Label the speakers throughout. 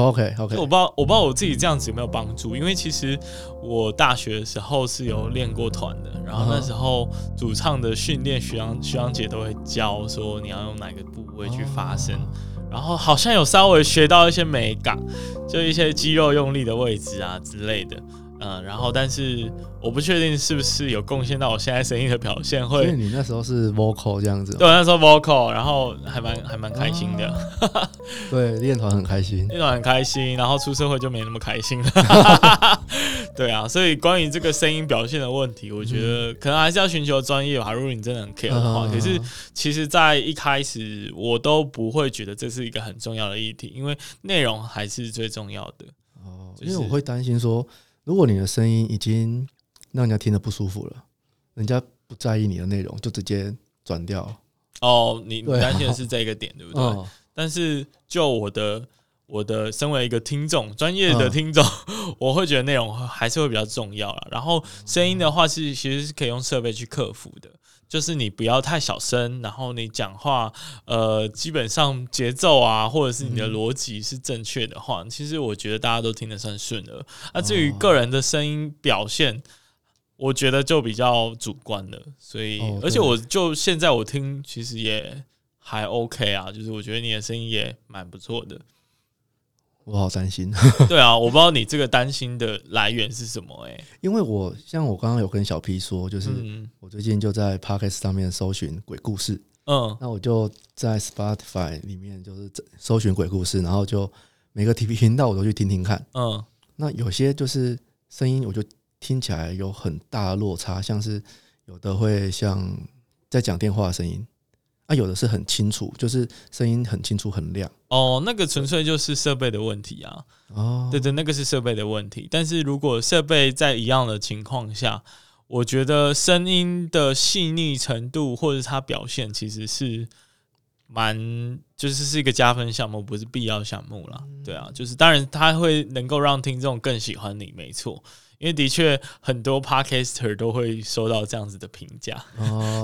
Speaker 1: OK OK，
Speaker 2: 我不知道我不知道我自己这样子有没有帮助，因为其实我大学的时候是有练过团的，然后那时候主唱的训练，徐阳徐阳姐都会教说你要用哪个部位去发声，然后好像有稍微学到一些美感，就一些肌肉用力的位置啊之类的。嗯，然后但是我不确定是不是有贡献到我现在声音的表现。会，
Speaker 1: 你那时候是 vocal 这样子。
Speaker 2: 对，那时候 vocal，然后还蛮还蛮开心的。
Speaker 1: 对，练团很开心，
Speaker 2: 练团很开心，然后出社会就没那么开心了。对啊，所以关于这个声音表现的问题，我觉得可能还是要寻求专业吧。如果你真的很 care 的话，可是其实，在一开始我都不会觉得这是一个很重要的议题，因为内容还是最重要的。
Speaker 1: 哦，因为我会担心说。如果你的声音已经让人家听得不舒服了，人家不在意你的内容，就直接转掉。
Speaker 2: 哦，你你担心的是这个点，对不对？但是就我的我的身为一个听众，专业的听众，我会觉得内容还是会比较重要了。然后声音的话是其实是可以用设备去克服的。就是你不要太小声，然后你讲话，呃，基本上节奏啊，或者是你的逻辑是正确的话，其实我觉得大家都听得算顺了。那至于个人的声音表现，我觉得就比较主观了。所以，而且我就现在我听，其实也还 OK 啊，就是我觉得你的声音也蛮不错的。
Speaker 1: 我好担心。
Speaker 2: 对啊，我不知道你这个担心的来源是什么哎。
Speaker 1: 因为我像我刚刚有跟小 P 说，就是我最近就在 Podcast 上面搜寻鬼故事。嗯，那我就在 Spotify 里面就是搜寻鬼故事，然后就每个 TV 频道我都去听听看。嗯，那有些就是声音，我就听起来有很大的落差，像是有的会像在讲电话的声音。它有的是很清楚，就是声音很清楚、很亮。
Speaker 2: 哦，那个纯粹就是设备的问题啊。哦，对对，那个是设备的问题。但是如果设备在一样的情况下，我觉得声音的细腻程度或者它表现其实是蛮，就是是一个加分项目，不是必要项目啦。对啊，就是当然它会能够让听众更喜欢你，没错。因为的确很多 podcaster 都会收到这样子的评价，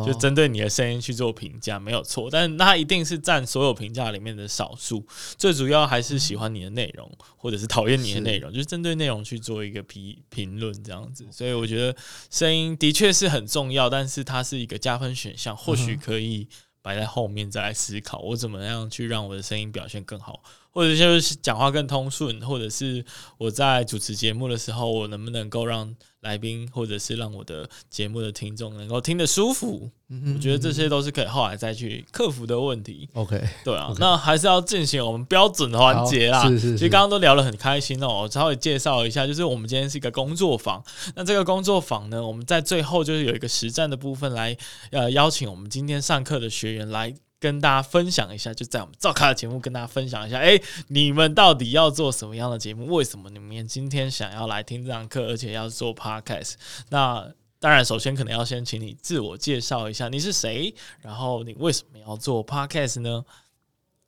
Speaker 2: 就针对你的声音去做评价，没有错。但那一定是占所有评价里面的少数，最主要还是喜欢你的内容，或者是讨厌你的内容，就是针对内容去做一个评评论这样子。所以我觉得声音的确是很重要，但是它是一个加分选项，或许可以摆在后面再来思考，我怎么样去让我的声音表现更好。或者就是讲话更通顺，或者是我在主持节目的时候，我能不能够让来宾，或者是让我的节目的听众能够听得舒服？我觉得这些都是可以后来再去克服的问题。
Speaker 1: OK，
Speaker 2: 对啊，那还是要进行我们标准的环节啦。
Speaker 1: 是是，
Speaker 2: 其实刚刚都聊得很开心哦。我稍微介绍一下，就是我们今天是一个工作坊。那这个工作坊呢，我们在最后就是有一个实战的部分来，呃，邀请我们今天上课的学员来。跟大家分享一下，就在我们召开的节目跟大家分享一下，哎，你们到底要做什么样的节目？为什么你们今天想要来听这堂课，而且要做 podcast？那当然，首先可能要先请你自我介绍一下，你是谁？然后你为什么要做 podcast 呢？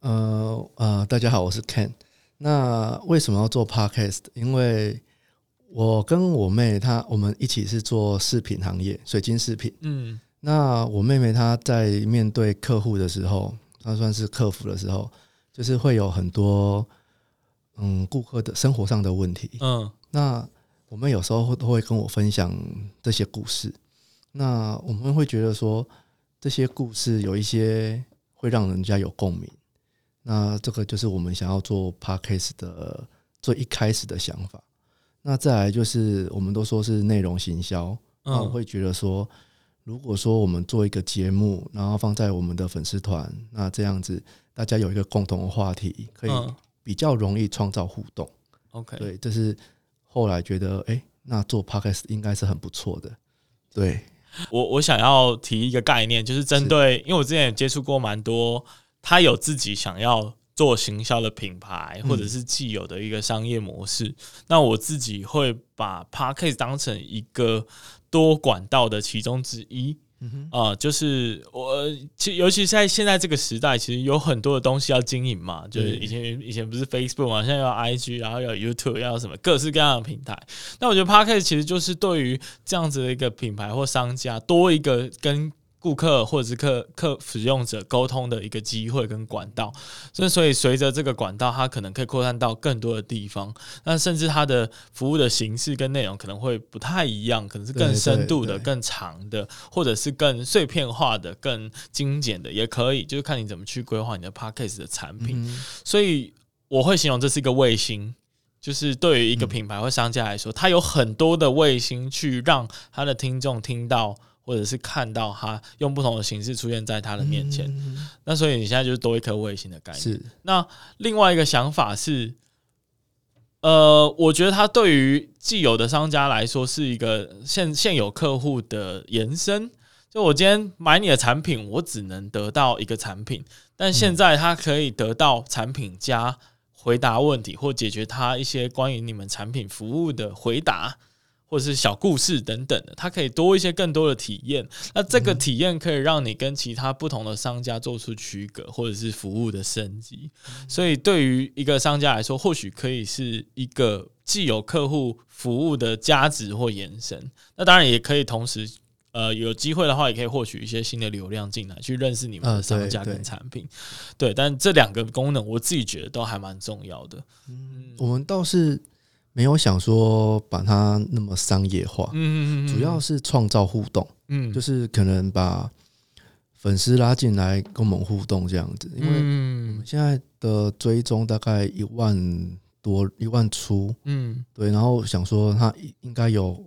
Speaker 1: 呃呃，大家好，我是 Ken。那为什么要做 podcast？因为我跟我妹她，我们一起是做饰品行业，水晶饰品。嗯。那我妹妹她在面对客户的时候，她算是客服的时候，就是会有很多嗯顾客的生活上的问题。嗯，那我们有时候会都会跟我分享这些故事。那我们会觉得说这些故事有一些会让人家有共鸣。那这个就是我们想要做 podcast 的最一开始的想法。那再来就是我们都说是内容行销，那我会觉得说。如果说我们做一个节目，然后放在我们的粉丝团，那这样子大家有一个共同的话题，可以比较容易创造互动。
Speaker 2: OK，
Speaker 1: 对，这是后来觉得，哎，那做 Podcast 应该是很不错的。对
Speaker 2: 我，我想要提一个概念，就是针对，因为我之前也接触过蛮多，他有自己想要做行销的品牌，或者是既有的一个商业模式。那我自己会把 Podcast 当成一个。多管道的其中之一，啊，就是我，其尤其在现在这个时代，其实有很多的东西要经营嘛，就是以前以前不是 Facebook 嘛，现在要 IG，然后要 YouTube，要什么各式各样的平台。那我觉得 Podcast 其实就是对于这样子的一个品牌或商家多一个跟顾客或者是客客使用者沟通的一个机会跟管道，所以所以随着这个管道，它可能可以扩散到更多的地方，那甚至它的服务的形式跟内容可能会不太一样，可能是更深度的、更长的，或者是更碎片化的、更精简的，也可以，就是看你怎么去规划你的 p a c k a g e 的产品。所以我会形容这是一个卫星，就是对于一个品牌或商家来说，它有很多的卫星去让它的听众听到。或者是看到他用不同的形式出现在他的面前，那所以你现在就是多一颗卫星的概念。
Speaker 1: 是
Speaker 2: 那另外一个想法是，呃，我觉得它对于既有的商家来说是一个现现有客户的延伸。就我今天买你的产品，我只能得到一个产品，但现在他可以得到产品加回答问题或解决他一些关于你们产品服务的回答。或者是小故事等等的，它可以多一些更多的体验。那这个体验可以让你跟其他不同的商家做出区隔，或者是服务的升级。所以对于一个商家来说，或许可以是一个既有客户服务的价值或延伸。那当然也可以同时，呃，有机会的话，也可以获取一些新的流量进来，去认识你们的商家跟产品。对，但这两个功能，我自己觉得都还蛮重要的。
Speaker 1: 嗯，我们倒是。没有想说把它那么商业化，嗯嗯嗯，主要是创造互动，嗯，就是可能把粉丝拉进来跟我们互动这样子，因为我们现在的追踪大概一万多一万出，嗯，对，然后想说它应该有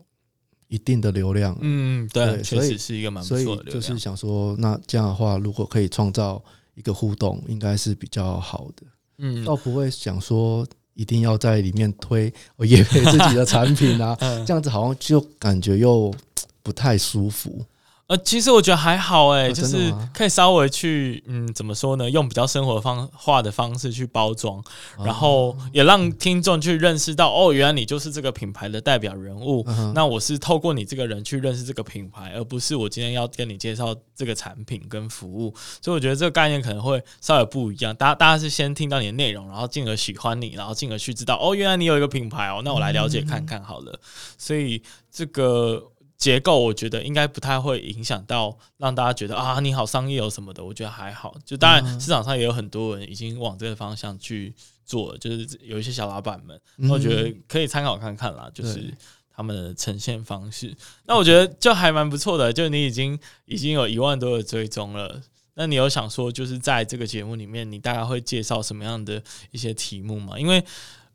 Speaker 1: 一定的流量，
Speaker 2: 嗯，对，确实是一个蛮不错的，
Speaker 1: 就是想说那这样的话，如果可以创造一个互动，应该是比较好的，嗯，倒不会想说。一定要在里面推我 也配自己的产品啊，这样子好像就感觉又不太舒服。
Speaker 2: 呃，其实我觉得还好哎，就是可以稍微去，嗯，怎么说呢？用比较生活方化的方式去包装，然后也让听众去认识到，哦，原来你就是这个品牌的代表人物。那我是透过你这个人去认识这个品牌，而不是我今天要跟你介绍这个产品跟服务。所以我觉得这个概念可能会稍微不一样。大家大家是先听到你的内容，然后进而喜欢你，然后进而去知道，哦，原来你有一个品牌哦，那我来了解看看好了。所以这个。结构我觉得应该不太会影响到让大家觉得啊你好商业哦什么的，我觉得还好。就当然市场上也有很多人已经往这个方向去做，就是有一些小老板们，我觉得可以参考看看啦，就是他们的呈现方式。那我觉得就还蛮不错的，就你已经已经有一万多的追踪了。那你有想说就是在这个节目里面，你大概会介绍什么样的一些题目吗？因为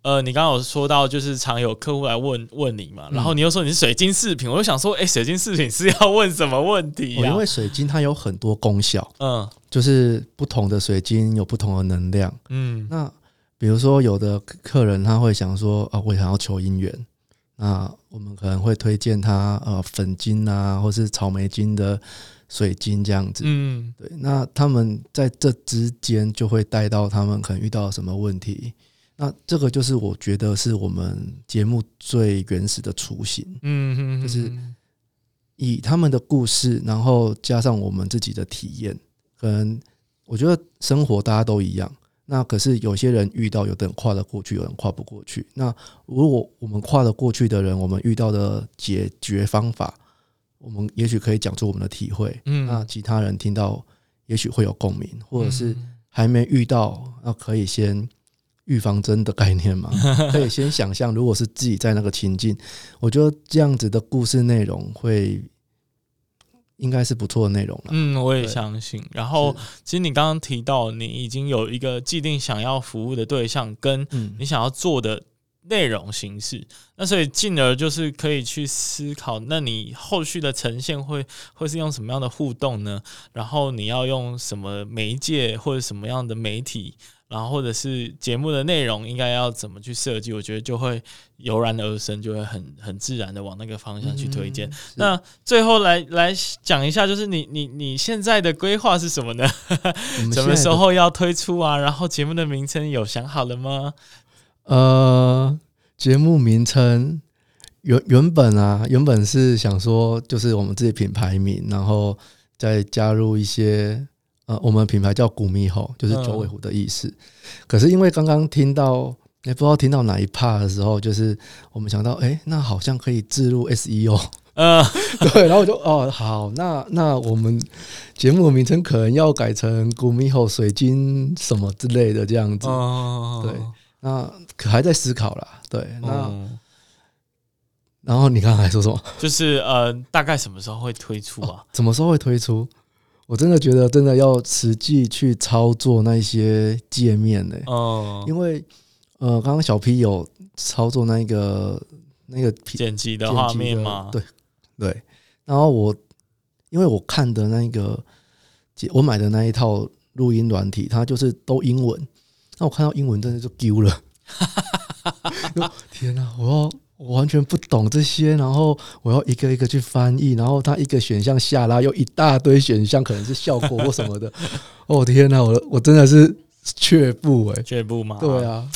Speaker 2: 呃，你刚刚有说到，就是常有客户来问问你嘛，然后你又说你是水晶饰品，我就想说，哎，水晶饰品是要问什么问题
Speaker 1: 因为水晶它有很多功效，嗯，就是不同的水晶有不同的能量，嗯，那比如说有的客人他会想说，啊，我想要求姻缘，那我们可能会推荐他呃粉晶啊，或是草莓晶的水晶这样子，嗯，对，那他们在这之间就会带到他们可能遇到什么问题。那这个就是我觉得是我们节目最原始的雏形，嗯，就是以他们的故事，然后加上我们自己的体验，可能我觉得生活大家都一样，那可是有些人遇到，有的人跨得过去，有人跨不过去。那如果我们跨得过去的人，我们遇到的解决方法，我们也许可以讲出我们的体会，嗯，那其他人听到也许会有共鸣，或者是还没遇到，那可以先。预防针的概念嘛，可以先想象，如果是自己在那个情境，我觉得这样子的故事内容会应该是不错的内容了。
Speaker 2: 嗯，我也相信。然后，其实你刚刚提到，你已经有一个既定想要服务的对象，跟你想要做的内容形式，那所以进而就是可以去思考，那你后续的呈现会会是用什么样的互动呢？然后你要用什么媒介或者什么样的媒体？然后或者是节目的内容应该要怎么去设计？我觉得就会油然而生，就会很很自然的往那个方向去推荐。那最后来来讲一下，就是你你你现在的规划是什么呢？什么时候要推出啊？然后节目的名称有想好了吗？
Speaker 1: 呃，节目名称原原本啊，原本是想说就是我们自己品牌名，然后再加入一些。呃，我们品牌叫古米吼，就是九尾狐的意思。可是因为刚刚听到，也不知道听到哪一 part 的时候，就是我们想到，哎，那好像可以置入 SEO，呃，对，然后我就哦，好，那那我们节目的名称可能要改成“古米后水晶”什么之类的这样子。哦对，那可还在思考啦。对，那然后你刚才还说什么？
Speaker 2: 就是呃，大概什么时候会推出啊？
Speaker 1: 什么时候会推出？我真的觉得真的要实际去操作那些界面呢。哦，因为呃，刚刚小 P 有操作那个那个
Speaker 2: 剪辑的画面吗？
Speaker 1: 对对。然后我因为我看的那个我买的那一套录音软体，它就是都英文。那我看到英文真的就丢了。天哪！我要。我完全不懂这些，然后我要一个一个去翻译，然后它一个选项下拉又一大堆选项，可能是效果或什么的。哦天哪，我我真的是却步哎，
Speaker 2: 却步吗？
Speaker 1: 对啊，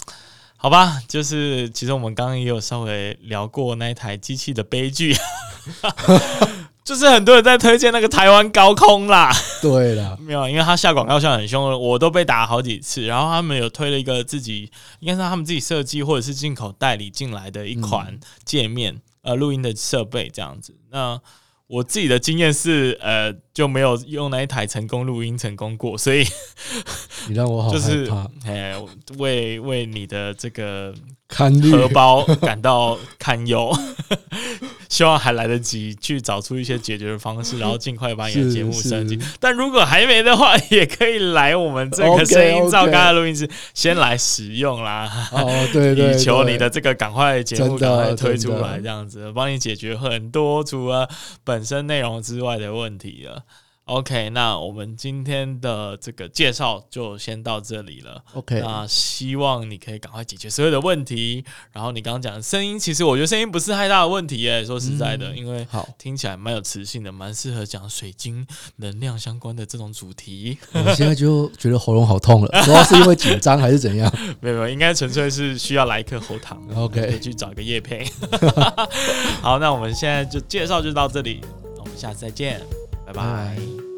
Speaker 2: 好吧，就是其实我们刚刚也有稍微聊过那一台机器的悲剧。就是很多人在推荐那个台湾高空啦，
Speaker 1: 对啦，
Speaker 2: 没有，因为他下广告下很凶，我都被打了好几次。然后他们有推了一个自己，应该是他们自己设计或者是进口代理进来的一款界面，呃，录音的设备这样子。那我自己的经验是，呃，就没有用那一台成功录音成功过，所以
Speaker 1: 你让我好
Speaker 2: 就是，哎，为为你的这个
Speaker 1: 堪
Speaker 2: 荷包感到堪忧。希望还来得及去找出一些解决的方式，然后尽快把你的节目升级。但如果还没的话，也可以来我们这个声音照刚的录音室先来使用啦。
Speaker 1: 哦，对对，
Speaker 2: 以求你的这个赶快节目赶快推出来，这样子帮你解决很多除了本身内容之外的问题了。OK，那我们今天的这个介绍就先到这里了。
Speaker 1: OK，
Speaker 2: 那希望你可以赶快解决所有的问题。然后你刚刚讲的声音，其实我觉得声音不是太大的问题耶。说实在的，因为
Speaker 1: 好
Speaker 2: 听起来蛮有磁性的，蛮适合讲水晶能量相关的这种主题。
Speaker 1: 我现在就觉得喉咙好痛了，主要是因为紧张还是怎样？
Speaker 2: 没有没有，应该纯粹是需要来一颗喉糖。
Speaker 1: OK，
Speaker 2: 去找一个叶配。好，那我们现在就介绍就到这里，我们下次再见。拜拜。